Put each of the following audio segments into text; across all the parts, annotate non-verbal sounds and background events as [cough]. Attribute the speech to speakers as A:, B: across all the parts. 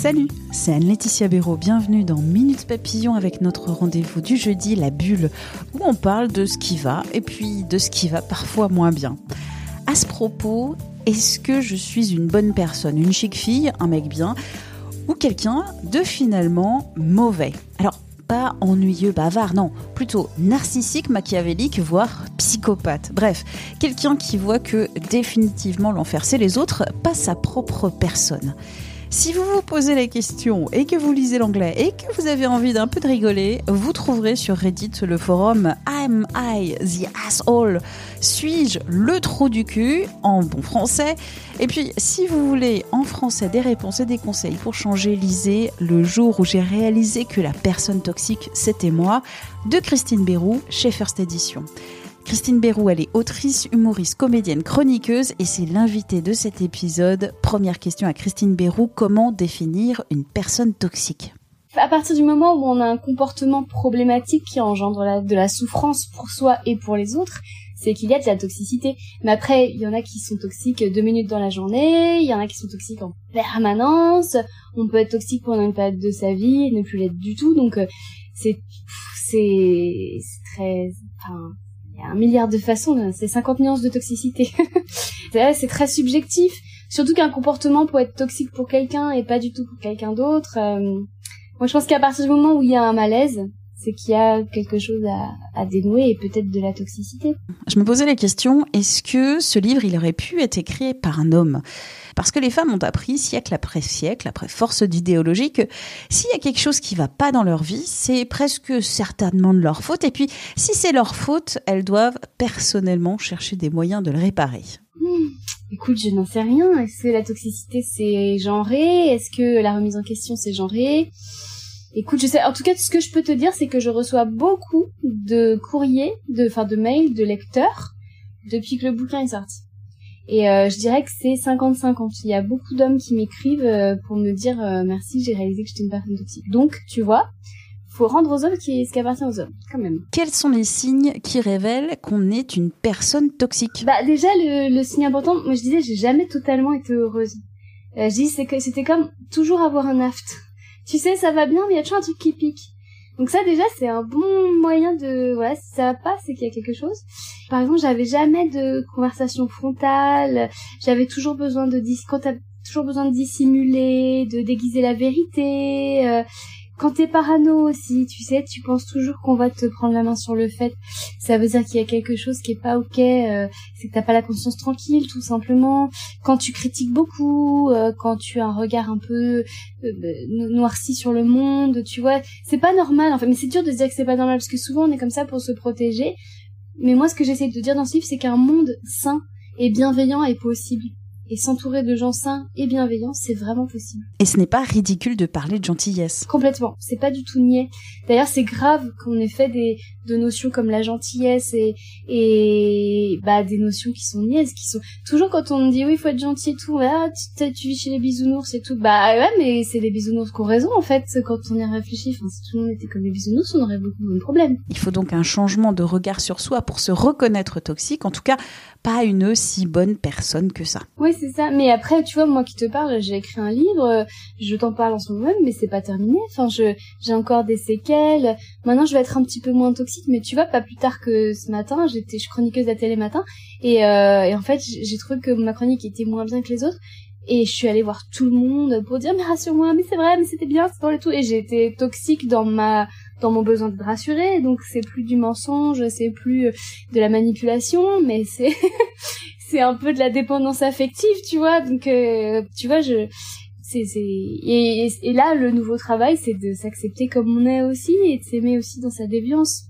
A: Salut, c'est Anne-Laetitia Béraud. Bienvenue dans Minutes Papillon avec notre rendez-vous du jeudi, la bulle, où on parle de ce qui va et puis de ce qui va parfois moins bien. À ce propos, est-ce que je suis une bonne personne, une chic fille, un mec bien, ou quelqu'un de finalement mauvais? Alors, pas ennuyeux, bavard, non, plutôt narcissique, machiavélique, voire psychopathe. Bref, quelqu'un qui voit que définitivement l'enfer c'est les autres, pas sa propre personne. Si vous vous posez la question et que vous lisez l'anglais et que vous avez envie d'un peu de rigoler, vous trouverez sur Reddit le forum Am I the asshole? Suis-je le trou du cul en bon français? Et puis, si vous voulez en français des réponses et des conseils pour changer, lisez Le jour où j'ai réalisé que la personne toxique c'était moi de Christine Bérou chez First Edition. Christine Bérou, elle est autrice, humoriste, comédienne, chroniqueuse et c'est l'invitée de cet épisode. Première question à Christine Bérou, comment définir une personne toxique?
B: À partir du moment où on a un comportement problématique qui engendre de la souffrance pour soi et pour les autres, c'est qu'il y a de la toxicité. Mais après, il y en a qui sont toxiques deux minutes dans la journée, il y en a qui sont toxiques en permanence, on peut être toxique pendant une période de sa vie et ne plus l'être du tout, donc euh, c'est c'est très... Enfin, un milliard de façons, c'est 50 nuances de toxicité. [laughs] c'est c'est très subjectif. Surtout qu'un comportement peut être toxique pour quelqu'un et pas du tout pour quelqu'un d'autre. Euh, moi, je pense qu'à partir du moment où il y a un malaise, c'est qu'il y a quelque chose à, à dénouer et peut-être de la toxicité.
A: Je me posais la question, est-ce que ce livre, il aurait pu être écrit par un homme? Parce que les femmes ont appris, siècle après siècle, après force d'idéologie, que s'il y a quelque chose qui va pas dans leur vie, c'est presque certainement de leur faute. Et puis, si c'est leur faute, elles doivent personnellement chercher des moyens de le réparer.
B: Hmm, Écoute, je n'en sais rien. Est-ce que la toxicité c'est genré? Est-ce que la remise en question c'est genré? Écoute, je sais. En tout cas, ce que je peux te dire, c'est que je reçois beaucoup de courriers, de, enfin, de mails de lecteurs depuis que le bouquin est sorti. Et euh, je dirais que c'est 50-50. Il y a beaucoup d'hommes qui m'écrivent euh, pour me dire euh, merci, j'ai réalisé que j'étais une personne toxique. Donc, tu vois, faut rendre aux hommes ce qui appartient aux hommes, quand même.
A: Quels sont les signes qui révèlent qu'on est une personne toxique?
B: Bah déjà le, le signe important, moi je disais j'ai jamais totalement été heureuse. Euh, je dis c'est que c'était comme toujours avoir un aft. Tu sais ça va bien mais il y a toujours un truc qui pique. Donc ça déjà c'est un bon moyen de voilà si ça va pas c'est qu'il y a quelque chose. Par exemple j'avais jamais de conversation frontale, j'avais toujours besoin de dis toujours besoin de dissimuler, de déguiser la vérité. euh, quand t'es parano aussi, tu sais, tu penses toujours qu'on va te prendre la main sur le fait. Ça veut dire qu'il y a quelque chose qui est pas ok. euh, c'est que t'as pas la conscience tranquille, tout simplement. Quand tu critiques beaucoup, euh, quand tu as un regard un peu euh, no- noirci sur le monde, tu vois, c'est pas normal. En fait, mais c'est dur de se dire que c'est pas normal parce que souvent on est comme ça pour se protéger. Mais moi, ce que j'essaie de dire dans ce livre, c'est qu'un monde sain et bienveillant est possible. Et s'entourer de gens sains et bienveillants, c'est vraiment possible.
A: Et ce n'est pas ridicule de parler de gentillesse.
B: Complètement. C'est pas du tout niais. D'ailleurs, c'est grave qu'on ait fait des de notions comme la gentillesse et et bah des notions qui sont niaises, qui sont toujours quand on dit oui, il faut être gentil et tout. Ah, tu, tu vis chez les bisounours et tout. Bah ouais, mais c'est les bisounours qui ont raison en fait quand on y réfléchit. Enfin, si tout le monde était comme les bisounours, on aurait beaucoup moins de problèmes.
A: Il faut donc un changement de regard sur soi pour se reconnaître toxique, en tout cas pas une aussi bonne personne que ça.
B: Oui, c'est ça. Mais après, tu vois, moi qui te parle, j'ai écrit un livre, euh, je t'en parle en ce moment même, mais c'est pas terminé. Enfin, je j'ai encore des séquelles. Maintenant, je vais être un petit peu moins toxique, mais tu vois, pas plus tard que ce matin, j'étais, je chroniqueuse à télé matin, et, euh, et en fait, j'ai trouvé que ma chronique était moins bien que les autres. Et je suis allée voir tout le monde pour dire mais rassure-moi, mais c'est vrai, mais c'était bien, c'est drôle et tout. Et j'ai été toxique dans ma dans mon besoin d'être rassurée. Donc c'est plus du mensonge, c'est plus de la manipulation, mais c'est [laughs] c'est un peu de la dépendance affective, tu vois. Donc euh, tu vois, je c'est c'est et, et, là le nouveau travail c'est de s'accepter comme on est aussi et de s'aimer aussi dans sa déviance.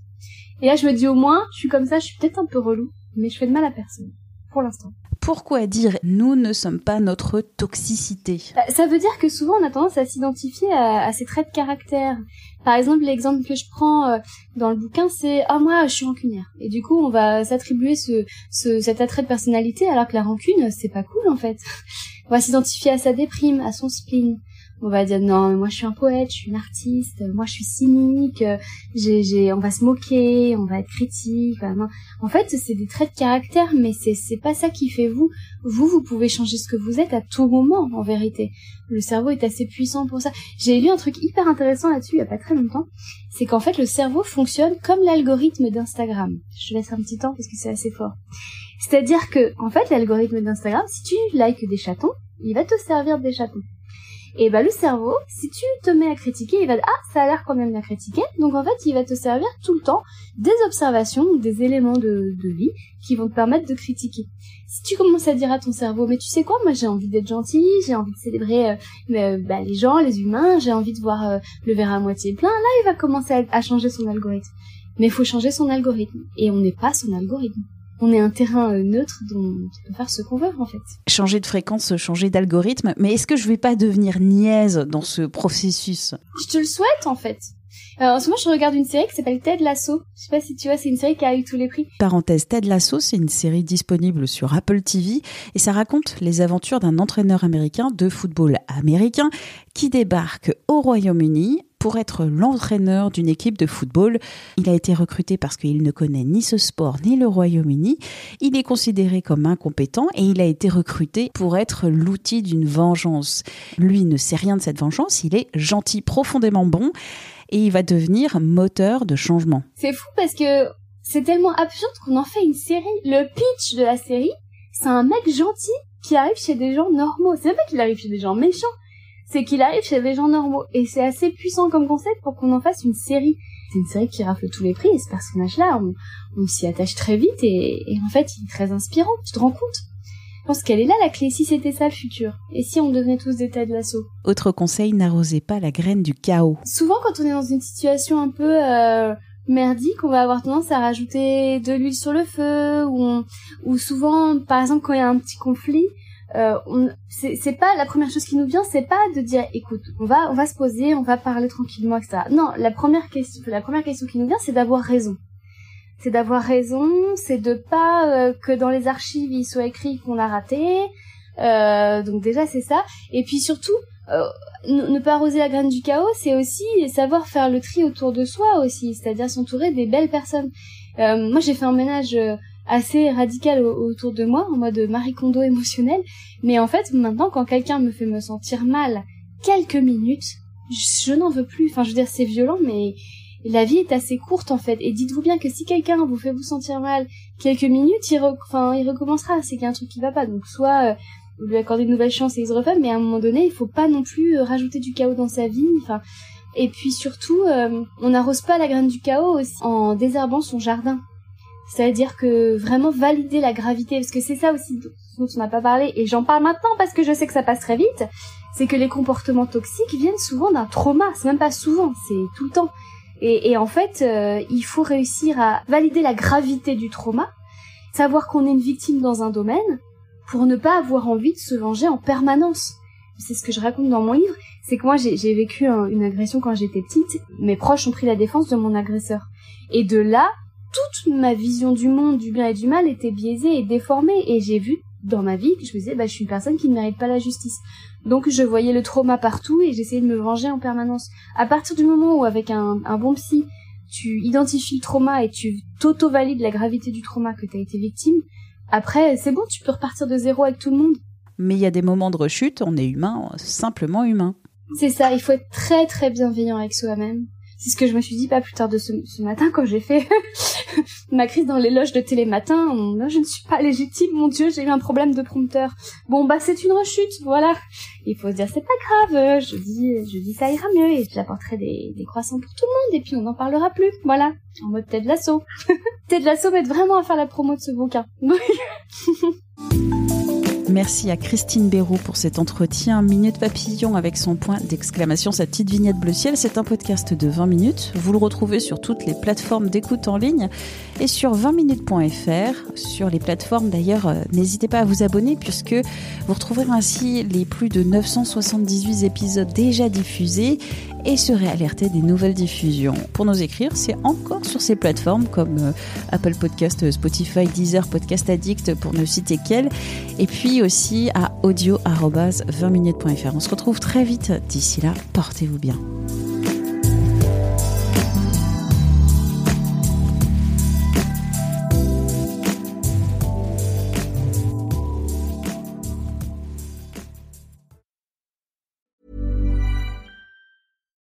B: Et là, je me dis au moins, je suis comme ça, je suis peut-être un peu relou, mais je fais de mal à personne, pour l'instant.
A: Pourquoi dire nous ne sommes pas notre toxicité
B: bah, Ça veut dire que souvent on a tendance à s'identifier à, ces traits de caractère. Par exemple, l'exemple que je prends euh, dans le bouquin, c'est ah moi je suis rancunière. Et du coup, on va s'attribuer ce, cet attrait de personnalité alors que la rancune c'est pas cool en fait. On va s'identifier à sa déprime, à son spleen on va dire non moi je suis un poète je suis une artiste moi je suis cynique on va se moquer on va être critique en fait c'est des traits de caractère mais c'est c'est pas ça qui fait vous. Vous vous pouvez changer ce que vous êtes à tout moment en vérité. Le cerveau est assez puissant pour ça. J'ai lu un truc hyper intéressant là-dessus il y a pas très longtemps. C'est qu'en fait le cerveau fonctionne comme l'algorithme d'Instagram. Je te laisse un petit temps parce que c'est assez fort. C'est-à-dire que en fait l'algorithme d'Instagram si tu likes des chatons il va te servir des chatons et bah le cerveau, si tu te mets à critiquer, il va dire ah ça a l'air qu'on aime bien critiquer, donc en fait il va te servir tout le temps des observations, des éléments de, de vie qui vont te permettre de critiquer. Si tu commences à dire à ton cerveau mais tu sais quoi, moi j'ai envie d'être gentil, j'ai envie de célébrer euh, euh, bah, les gens, les humains, j'ai envie de voir euh, le verre à moitié plein, là il va commencer à, à changer son algorithme. Mais il faut changer son algorithme et on n'est pas son algorithme on est un terrain euh, neutre dont on peut faire ce qu'on veut en fait.
A: Changer de fréquence, changer d'algorithme, mais est-ce que je vais pas devenir niaise dans ce processus?
B: Je te le souhaite en fait. En ce moment, je regarde une série qui s'appelle Ted Lasso. Je sais pas si tu vois, c'est une série qui a eu tous les prix.
A: Parenthèse, Ted Lasso, c'est une série disponible sur Apple TV et ça raconte les aventures d'un entraîneur américain de football américain qui débarque au Royaume-Uni pour être l'entraîneur d'une équipe de football. Il a été recruté parce qu'il ne connaît ni ce sport ni le Royaume-Uni. Il est considéré comme incompétent et il a été recruté pour être l'outil d'une vengeance. Lui ne sait rien de cette vengeance, il est gentil, profondément bon et il va devenir moteur de changement.
B: C'est fou parce que c'est tellement absurde qu'on en fait une série. Le pitch de la série, c'est un mec gentil qui arrive chez des gens normaux. C'est pas qu'il arrive chez des gens méchants c'est qu'il arrive chez des gens normaux. Et c'est assez puissant comme concept pour qu'on en fasse une série. C'est une série qui rafle tous les prix, et ce personnage-là, on, s'y attache très vite, et, en fait, il est très inspirant, tu te rends compte? Je pense qu'elle est là la clé, si c'était ça le futur. Et si on devenait tous des têtes de l'assaut
A: Autre conseil, n'arrosez pas la graine du chaos.
B: Souvent quand on est dans une situation un peu euh, merdique, on va avoir tendance à rajouter de l'huile sur le feu, ou, ou souvent, par exemple, quand il y a un petit conflit, euh, c'est pas la première chose qui nous vient, c'est pas de dire écoute, on va on va se poser, on va parler tranquillement, etc. Non, la première question, la première question qui nous vient, c'est d'avoir raison. C'est d'avoir raison, c'est de pas euh, que dans les archives il soit écrit qu'on a raté. Euh, donc déjà c'est ça. Et puis surtout, ne pas arroser la graine du chaos, c'est aussi savoir faire le tri autour de soi aussi, c'est-à-dire s'entourer des belles personnes. moi j'ai fait un ménage assez radical autour de moi, en mode Marie Kondo émotionnel. Mais en fait, maintenant, quand quelqu'un me fait me sentir mal quelques minutes, je, n'en veux plus. Enfin, je veux dire, c'est violent, mais la vie est assez courte en fait. Et dites-vous bien que si quelqu'un vous fait vous sentir mal quelques minutes, il, il recommencera. C'est qu'il y a un truc qui va pas. Donc soit euh, vous lui accordez une nouvelle chance et il se refait, mais à un moment donné, il faut pas non plus euh, rajouter du chaos dans sa vie. Enfin, et puis surtout, euh, on n'arrose pas la graine du chaos aussi en désherbant son jardin. C'est-à-dire que vraiment valider la gravité, parce que c'est ça aussi dont on n'a pas parlé, et j'en parle maintenant parce que je sais que ça passe très vite, c'est que les comportements toxiques viennent souvent d'un trauma. C'est même pas souvent, c'est tout le temps. Et, en fait, euh, il faut réussir à valider la gravité du trauma, savoir qu'on est une victime dans un domaine, pour ne pas avoir envie de se venger en permanence. C'est ce que je raconte dans mon livre, c'est que moi j'ai vécu une agression quand j'étais petite, mes proches ont pris la défense de mon agresseur. Et de là, toute ma vision du monde, du bien et du mal était biaisée et déformée et j'ai vu dans ma vie que je me disais bah je suis une personne qui ne mérite pas la justice. Donc je voyais le trauma partout et j'essayais de me venger en permanence. À partir du moment où avec un, bon psy, tu identifies le trauma et tu t'auto-valides la gravité du trauma que tu as été victime, après c'est bon, tu peux repartir de zéro avec tout le monde.
A: Mais il y a des moments de rechute, on est humain, simplement humain.
B: C'est ça, il faut être très très bienveillant avec soi-même. C'est ce que je me suis dit pas plus tard de ce, matin quand j'ai fait [laughs] ma crise dans les loges de télématin. je ne suis pas légitime, mon dieu, j'ai eu un problème de prompteur. Bon bah c'est une rechute, voilà. Il faut se dire c'est pas grave, je dis je dis ça ira mieux et j'apporterai des, des croissants pour tout le monde et puis on n'en parlera plus. Voilà, en mode tête de l'assaut. [laughs] tête de m'aide vraiment à faire la promo de ce bouquin. [laughs]
A: Merci à Christine Béroux pour cet entretien Minute Papillon avec son point d'exclamation, sa petite vignette bleu ciel. C'est un podcast de 20 minutes. Vous le retrouvez sur toutes les plateformes d'écoute en ligne et sur 20minutes.fr. Sur les plateformes d'ailleurs, euh, n'hésitez pas à vous abonner puisque vous retrouverez ainsi les plus de 978 épisodes déjà diffusés et serez alerté des nouvelles diffusions. Pour nous écrire, c'est encore sur ces plateformes comme euh, Apple Podcast, Spotify, Deezer, Podcast Addict pour ne citer qu'elles, et puis aussi à audio-20minutes.fr. On se retrouve très vite. D'ici là, portez-vous bien.